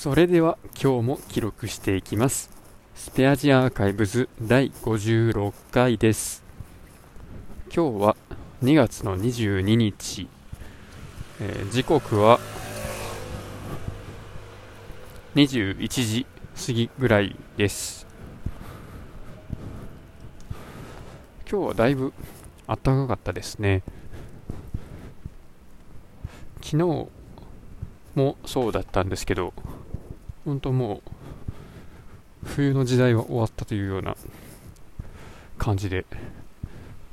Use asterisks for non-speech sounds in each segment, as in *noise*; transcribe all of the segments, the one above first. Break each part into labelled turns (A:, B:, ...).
A: それでは今日も記録していきます。スペアジアーカイブズ第56回です。今日は2月の22日、えー、時刻は21時過ぎぐらいです。今日はだいぶ暖かかったですね。昨日もそうだったんですけど本当もう冬の時代は終わったというような感じで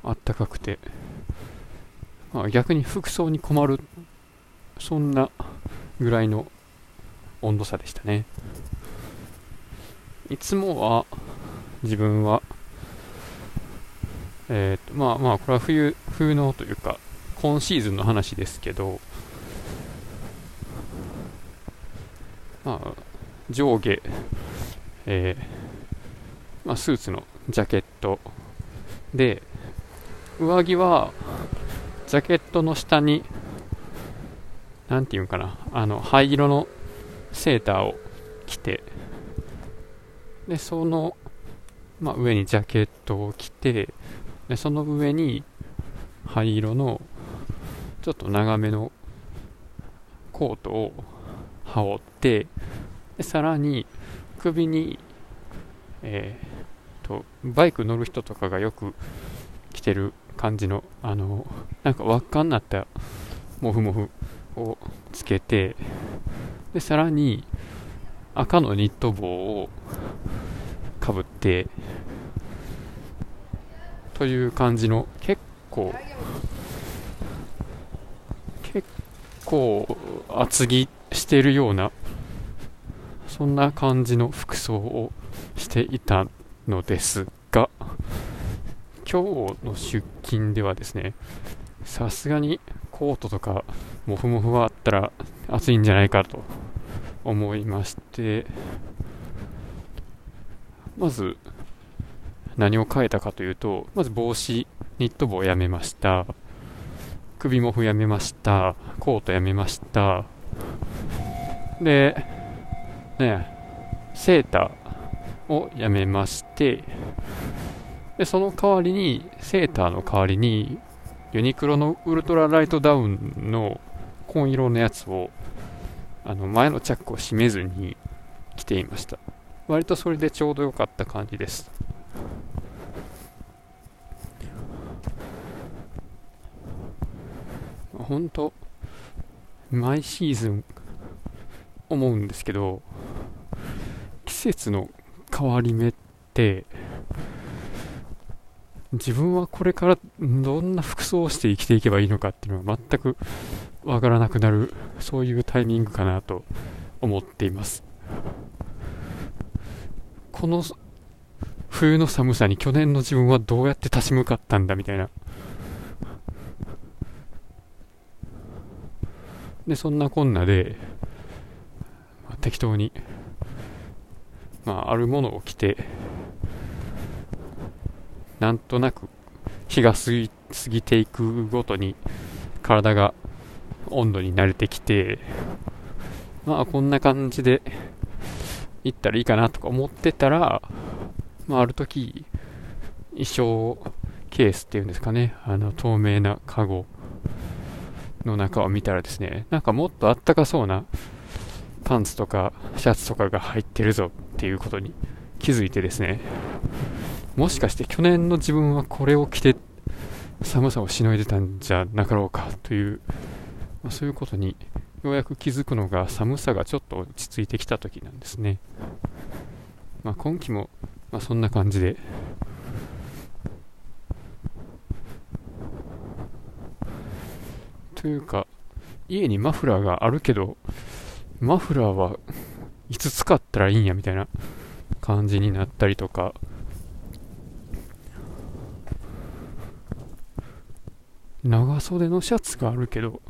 A: あったかくて、まあ、逆に服装に困るそんなぐらいの温度差でしたね。いつもは自分はえー、とまあまあこれは冬冬のというか今シーズンの話ですけどまあ上下、えー、まあ、スーツのジャケット。で上着はジャケットの下に何て言うんかなあの灰色のセーターを着てでその、まあ、上にジャケットを着てでその上に灰色のちょっと長めのコートを羽織ってでさらに首に、えーと、バイク乗る人とかがよく着てる感じのあのなんか輪っかになったモフモフをつけてでさらに赤のニット帽をかぶってという感じの結構結構厚着してるようなそんな感じの服装をしていたのですが今日の出勤ではですねさすがにコートとかモフモフはあったら暑いんじゃないかと思いましてまず何を変えたかというとまず帽子ニット帽をやめました。首モフやめました。コートやめました。でね、セーターをやめまして、で、その代わりに、セーターの代わりに、ユニクロのウルトラライトダウンの紺色のやつを、あの、前のチャックを閉めずに着ていました。割とそれでちょうど良かった感じです。本当毎シーズン思うんですけど節の変わり目って自分はこれからどんな服装をして生きていけばいいのかっていうのは全くわからなくなるそういうタイミングかなと思っています。この冬の寒さに去年の自分はどうやって立ち向かったんだみたいな。でそんなこんなで適当に、まあ、あるものを着て、なんとなく日が過ぎ過ぎていくごとに体が温度に慣れてきて、まあこんな感じで行ったらいいかなとか思ってたら、まあある時、衣装ケースっていうんですかね、あの透明なカゴの中を見たらですね、なんかもっとあったかそうなパンツとかシャツとかが入ってるぞっていうことに気づいてですね。もしかして去年の自分はこれを着て寒さをしのいでたんじゃなかろうかという、まあ、そういうことにようやく気づくのが寒さがちょっと落ち着いてきた時なんですね、まあ、今季も、まあ、そんな感じでというか家にマフラーがあるけどマフラーは *laughs* いつ使ったらいいんやみたいな感じになったりとか。長袖のシャツがあるけど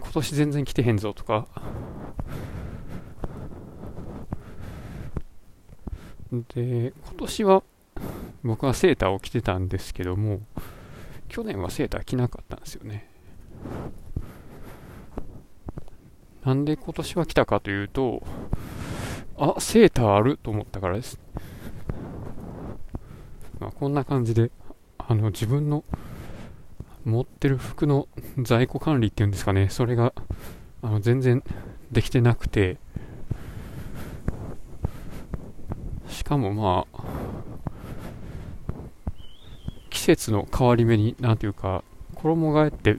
A: 今年全然着てへんぞとか。で今年は僕はセーターを着てたんですけども去年はセーター着なかったんですよね。なんで今年は来たかというと、あ、セーターあると思ったからです。まあ、こんな感じで、あの、自分の持ってる服の在庫管理っていうんですかね、それが、あの、全然できてなくて、しかもまあ、季節の変わり目に、なんていうか、衣替えって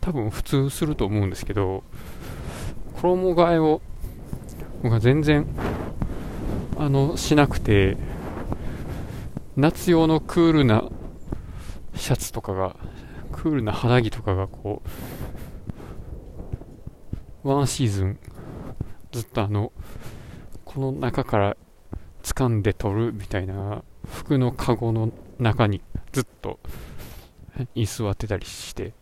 A: 多分普通すると思うんですけど、衣替えを僕は全然あのしなくて夏用のクールなシャツとかがクールな肌着とかがこうワンシーズンずっとあのこの中から掴んで取るみたいな服のカゴの中にずっと居座ってたりして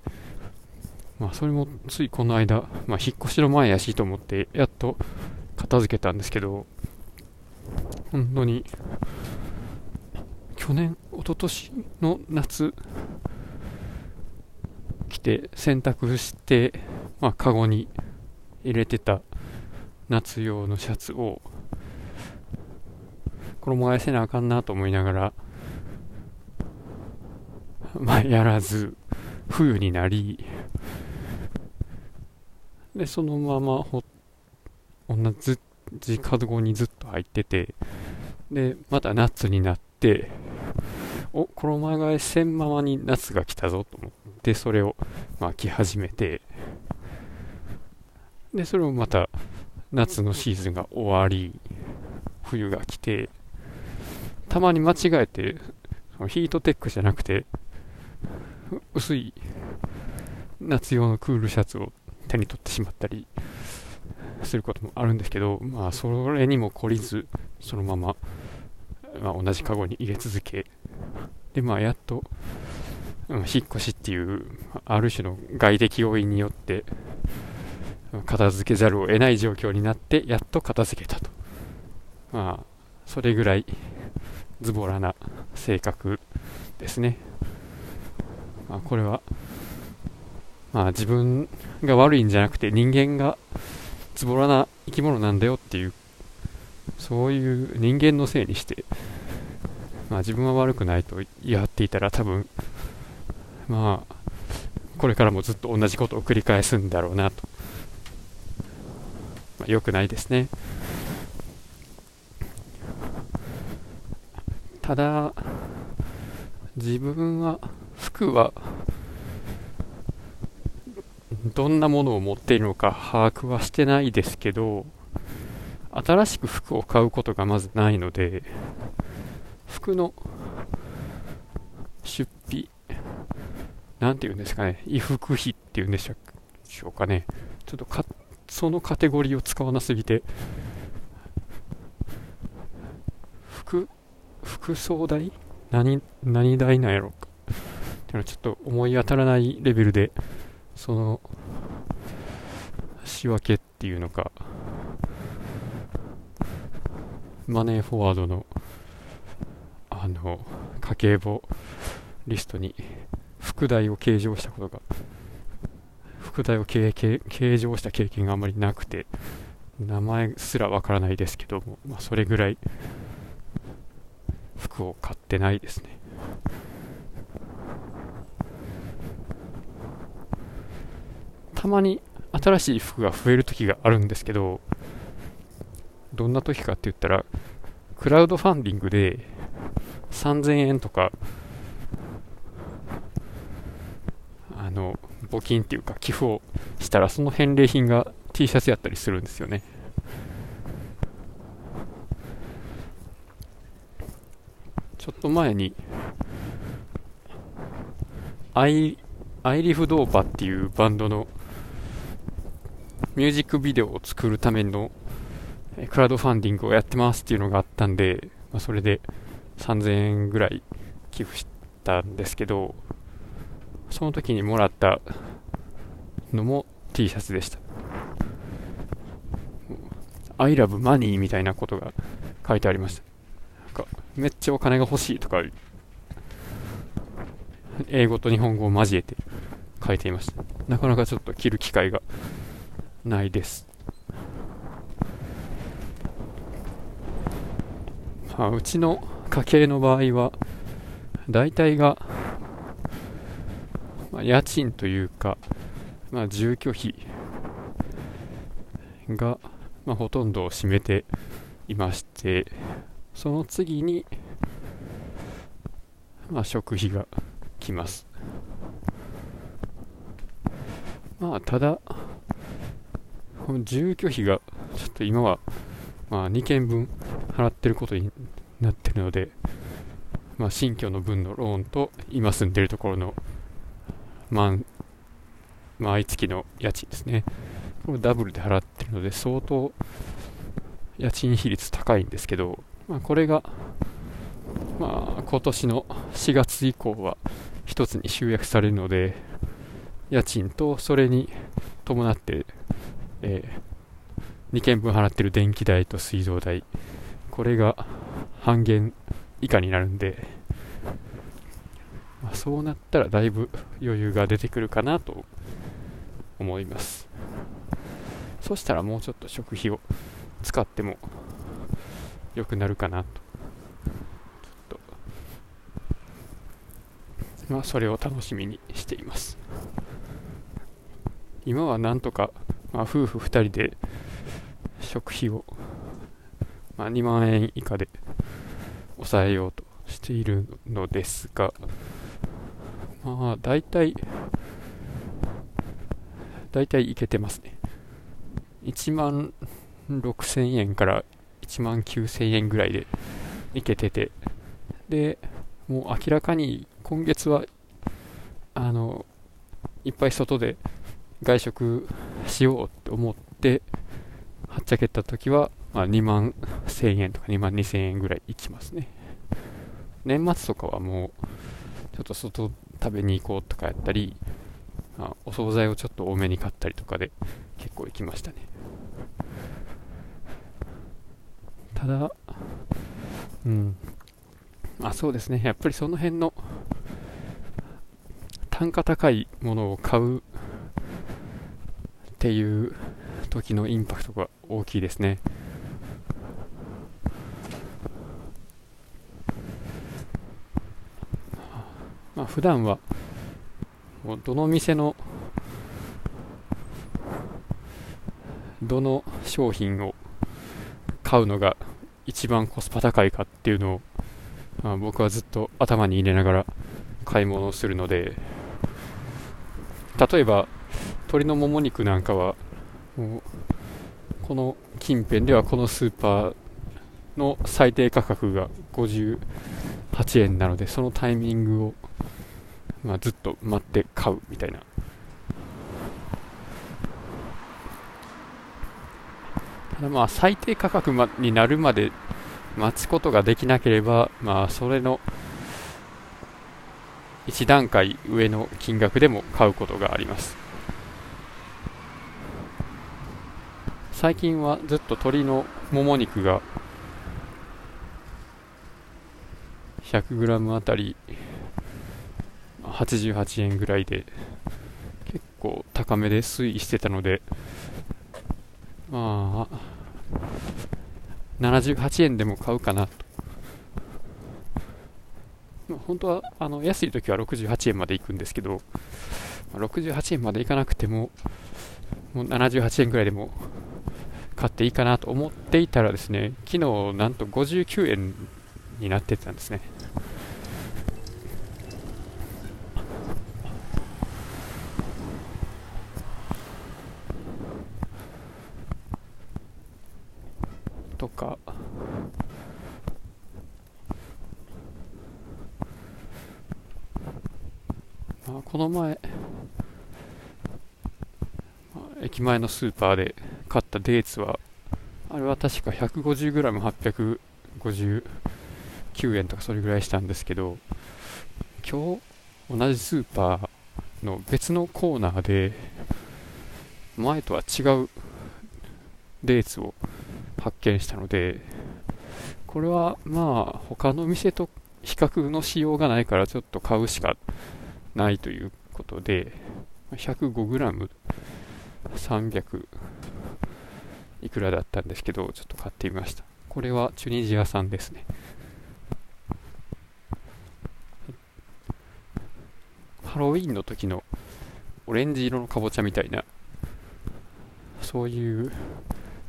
A: まあそれもついこの間、まあ引っ越しの前やしと思ってやっと片付けたんですけど本当に去年一昨年の夏来て洗濯してまあカゴに入れてた夏用のシャツを衣替えせなあかんなと思いながらまあやらず冬になりで、そのままほ、同じカゴにずっと入ってて、で、また夏になって、お、衣替えせんままに夏が来たぞと思って、それを、まあ、着始めて、で、それをまた、夏のシーズンが終わり、冬が来て、たまに間違えて、ヒートテックじゃなくて、薄い夏用のクールシャツを手に取ってしまったりすることもあるんですけど、まあ、それにも懲りず、そのまま、まあ、同じカゴに入れ続け、で、まあ、やっと、うん、引っ越しっていう、ある種の外的要因によって、片付けざるを得ない状況になって、やっと片付けたと。まあ、それぐらい、ズボラな性格ですね。まあ、これは、まあ自分が悪いんじゃなくて人間がズボラな生き物なんだよっていう、そういう人間のせいにして、まあ自分は悪くないと言っていたら多分、まあ、これからもずっと同じことを繰り返すんだろうなと。まあ、良くないですね。ただ、自分は、服はどんなものを持っているのか把握はしてないですけど、新しく服を買うことがまずないので、服の出費、なんていうんですかね、衣服費っていうんでしょうかね、ちょっとかそのカテゴリーを使わなすぎて、服、服装代？何、何代なんやろうか。っていうのはちょっと思い当たらないレベルで、その仕分けっていうのか。マネーフォワードのあの家計簿リストに副題を計上したことが副題を計計上した経験があまりなくて名前すらわからないですけども、まあ、それぐらい服を買ってないですね。たまに新しい服が増える時があるんですけど、どんな時かって言ったら、クラウドファンディングで3000円とか、あの、募金っていうか寄付をしたら、その返礼品が T シャツやったりするんですよね。ちょっと前に、アイ、アイリフドーパっていうバンドのミュージックビデオを作るためのクラウドファンディングをやってますっていうのがあったんで、まあ、それで3000円ぐらい寄付したんですけど、その時にもらったのも T シャツでした。I love money みたいなことが書いてありました。なんかめっちゃお金が欲しいとか、英語と日本語を交えて書いていました。なかなかちょっと着る機会がないです。まあ、うちの家計の場合は大体が、まあ、家賃というか、まあ、住居費が、まあ、ほとんどを占めていましてその次に、まあ、食費が来ますまあただこの住居費がちょっと今は、まあ、2件分払ってることになってるので、まあ、新居の分のローンと今住んでるところの毎月の家賃ですね。これダブルで払ってるので相当家賃比率高いんですけど、まあ、これが、まあ、今年の4月以降は1つに集約されるので家賃とそれに伴って、えー、2件分払ってる電気代と水道代。これが半減以下になるんで、まあ、そうなったらだいぶ余裕が出てくるかなと思います。そしたらもうちょっと食費を使っても良くなるかなと。ちょっとまあそれを楽しみにしています。今はなんとか、まあ、夫婦2人で食費を、まあ、2万円以下で抑えようとしているのですがまあ大体大体いけてますね。1万6000円から1万9000円ぐらいでいけてて、で、もう明らかに今月は、あの、いっぱい外で外食しようって思って、はっちゃけた時は、まあ、2万1000円とか2万2000円ぐらいいきますね。年末とかはもう、ちょっと外食べに行こうとかやったり、まあ、お惣菜をちょっと多めに買ったりとかで結構行きましたね。ただ、うん、あそうですね、やっぱりその辺の単価高いものを買うっていう時のインパクトが大きいですね。まあ、普段はもうどの店のどの商品を買うのが一番コスパ高いかっていうのを、まあ、僕はずっと頭に入れながら買い物をするので例えば鶏のもも肉なんかはもうこの近辺ではこのスーパーの最低価格が58円なのでそのタイミングを、まあ、ずっと待って買うみたいなただまあ最低価格、ま、になるまで待つことができなければ、まあそれの1段階上の金額でも買うことがあります。最近はずっと鶏のもも肉が 100g あたり88円ぐらいで結構高めで推移してたのでまあ78円でも買うかなと。本当はあの安い時は68円まで行くんですけど、68円まで行かなくても、もう78円ぐらいでも買っていいかなと思っていたらですね、昨日なんと59円になってたんですね。とかまあ、この前、駅前のスーパーで買ったデーツはあれは確か 150g859 円とかそれぐらいしたんですけど今日同じスーパーの別のコーナーで前とは違うデーツを発見したのでこれはまあ他の店と比較のしようがないからちょっと買うしかないということで 105g300 いくらだったんですけどちょっと買ってみました。これはチュニジア産ですね。ハロウィンの時のオレンジ色のかぼちゃみたいなそういう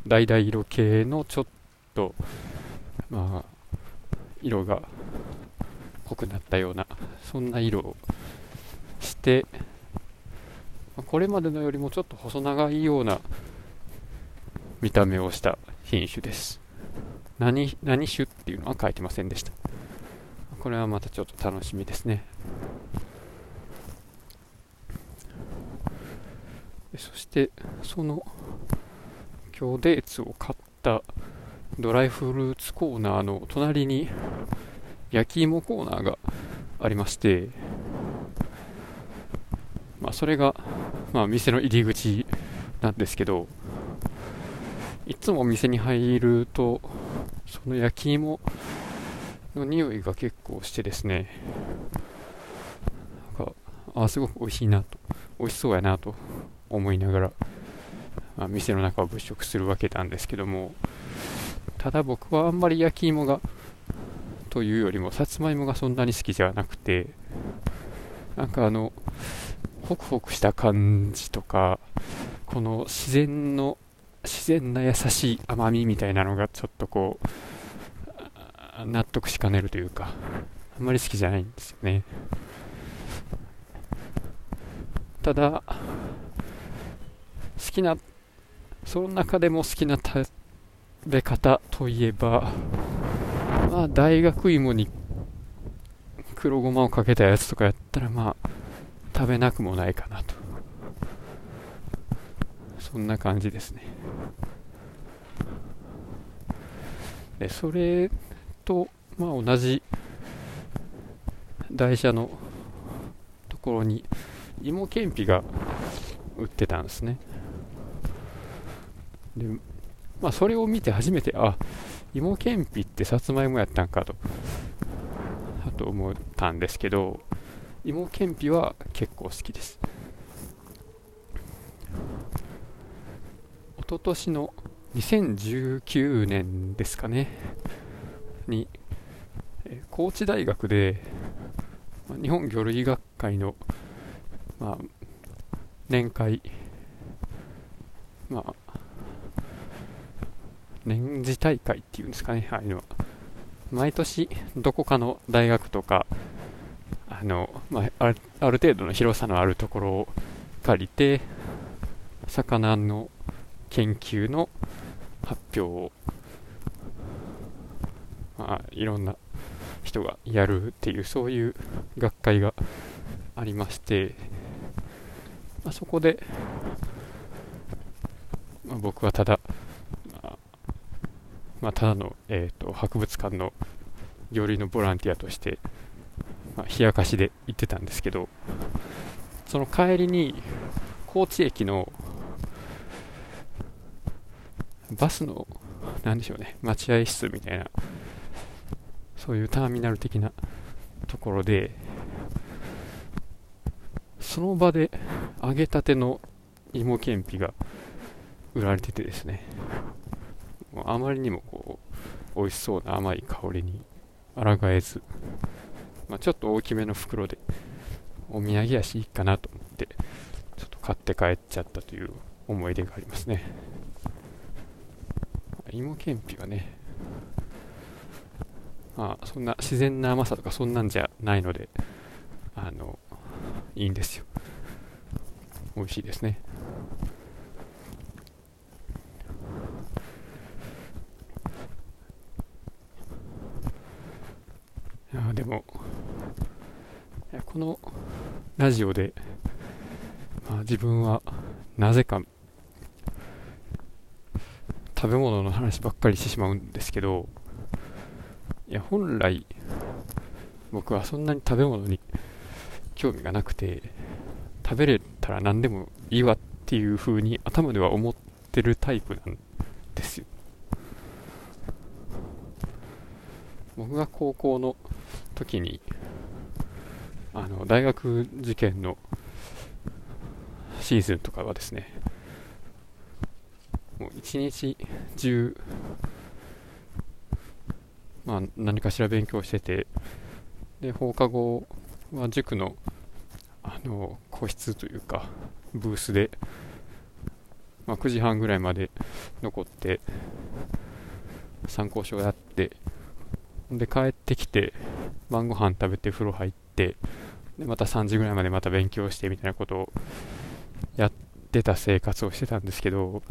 A: 橙色系のちょっとまあ色が濃くなったようなそんな色をしてこれまでのよりもちょっと細長いような見た目をした品種です。何何種っていうのは書いてませんでした。これはまたちょっと楽しみですね。そしてその今日デーツを買ったドライフルーツコーナーの隣に焼き芋コーナーがありましてまあそれがまあ店の入り口なんですけどいつもお店に入るとその焼き芋の匂いが結構してですね。なんかあすごく美味しいなと。美味しそうやなと思いながら、まあ、店の中を物色するわけなんですけども。ただ僕はあんまり焼き芋がというよりもさつまいもがそんなに好きじゃなくてなんかあのホクホクした感じとかこの自然の自然な優しい甘みみたいなのがちょっとこう納得しかねるというかあんまり好きじゃないんですよね。ただ好きなその中でも好きな食べ方といえばまあ大学芋に黒ごまをかけたやつとかやったらまあ食べなくもないかなそんな感じですね。でそれとまあ同じ台車のところに芋けんぴが売ってたんですね。でまあそれを見て初めてあ芋けんぴってさつまいもやったんかとと思ったんですけど芋けんぴは結構好きです。一昨年の2019年ですかねに高知大学で日本魚類学会の、まあ、年会、まあ、年次大会っていうんですかね、ああいうのは。毎年、どこかの大学とか、あの、まあ、あある程度の広さのあるところを借りて、魚の研究の発表を、まあ、いろんな人がやるっていう、そういう学会がありまして、まあ、そこで、まあ、僕はただ、まあ、まあ、ただの、えーと、博物館の料理のボランティアとして、まあ、冷やかしで行ってたんですけど、その帰りに、高知駅のバスの、なんでしょうね、待合室みたいな、そういうターミナル的なところで、その場で揚げたての芋けんぴが売られててですね、あまりにもこう、美味しそうな甘い香りに抗えず、まあ、ちょっと大きめの袋でお土産やしいいかなと思ってちょっと買って帰っちゃったという思い出がありますね。芋けんぴはね。まあそんな自然な甘さとかそんなんじゃないのであのいいんですよ。美味しいですね。いやでもこのラジオで、まあ、自分はなぜか食べ物の話ばっかりしてしまうんですけどいや本来僕はそんなに食べ物に興味がなくて食べれたら何でもいいわっていう風に頭では思ってるタイプなんですよ。僕が高校の時にあの大学受験のシーズンとかはですねもう一日中まあ、何かしら勉強しててで放課後は塾のあの個室というかブースで、まあ、9時半ぐらいまで残って参考書をやってで帰ってきて晩ご飯食べて風呂入ってでまた3時ぐらいまでまた勉強してみたいなことをやってた生活をしてたんですけど、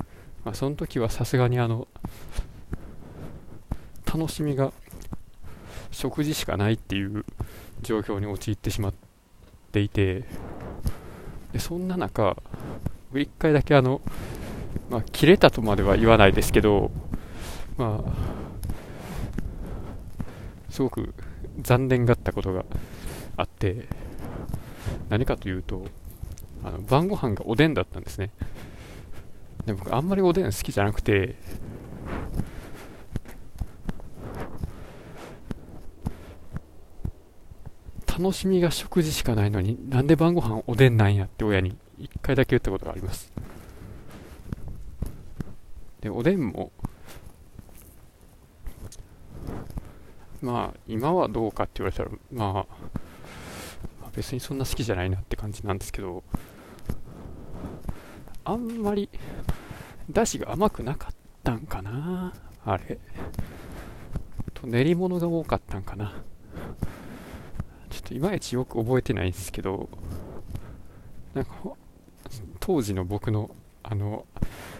A: まあ、その時はさすがにあの楽しみが食事しかないっていう状況に陥ってしまっていてでそんな中1回だけあの、まあ、切れたとまでは言わないですけどまあすごく残念がったことがあって何かというとあの晩ご飯がおでんだったんですね。で僕あんまりおでん好きじゃなくて。楽しみが食事しかないのになんで晩ご飯おでんなんやって親に1回だけ言ったことがあります。でおでんもまあ今はどうかって言われたらまあ別にそんな好きじゃないなって感じなんですけど。あんまりだしが甘くなかったんかな？あれ。と練り物が多かったんかな？ちょっといまいちよく覚えてないんですけどなんか当時の僕のあの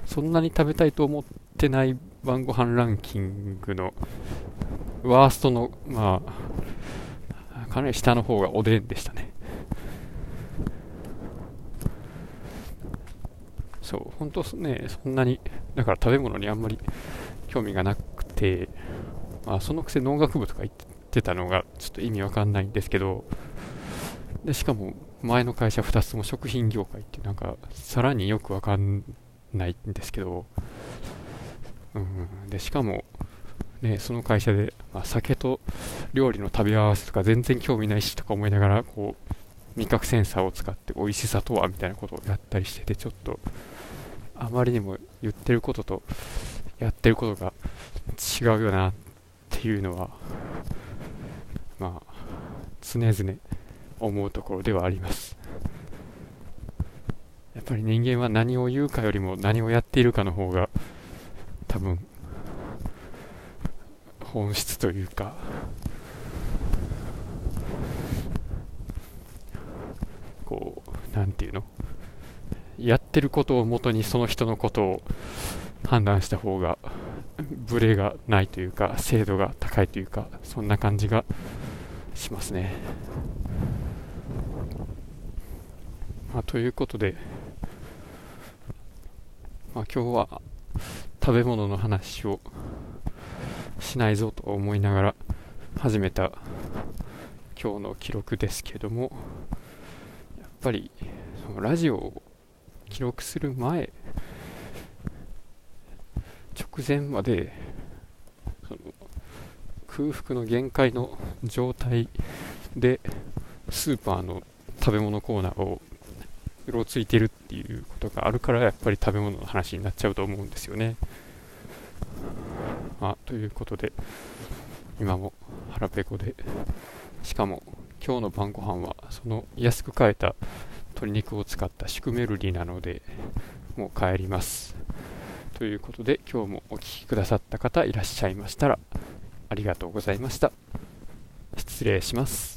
A: そんなに食べたいと思ってない晩ご飯ランキングのワーストのまあかなり下の方がおでんでしたね。そう本当ねそんなにだから食べ物にあんまり興味がなくて、まあ、そのくせ農学部とか行ってたのがちょっと意味わかんないんですけどでしかも前の会社2つも食品業界ってなんかさらによくわかんないんですけど、うん、でしかも、ね、その会社で、まあ、酒と料理の食べ合わせとか全然興味ないしとか思いながらこう味覚センサーを使って美味しさとはみたいなことをやったりしててちょっとあまりにも言ってることとやってることが違うよなっていうのはまあ常々思うところではあります。やっぱり人間は何を言うかよりも何をやっているかの方が多分本質というかこう何て言うのやってることをもとにその人のことを判断した方がブレがないというか精度が高いというかそんな感じがしますね。まあ、ということで、まあ、今日は食べ物の話をしないぞと思いながら始めた今日の記録ですけどもやっぱりそのラジオを記録する前直前までその空腹の限界の状態でスーパーの食べ物コーナーをうろついてるっていうことがあるからやっぱり食べ物の話になっちゃうと思うんですよね。まあということで今も腹ペコでしかも今日の晩ご飯はその安く買えた鶏肉を使ったシュクメルリなのでもう帰ります。ということで今日もお聴きくださった方いらっしゃいましたらありがとうございました。失礼します。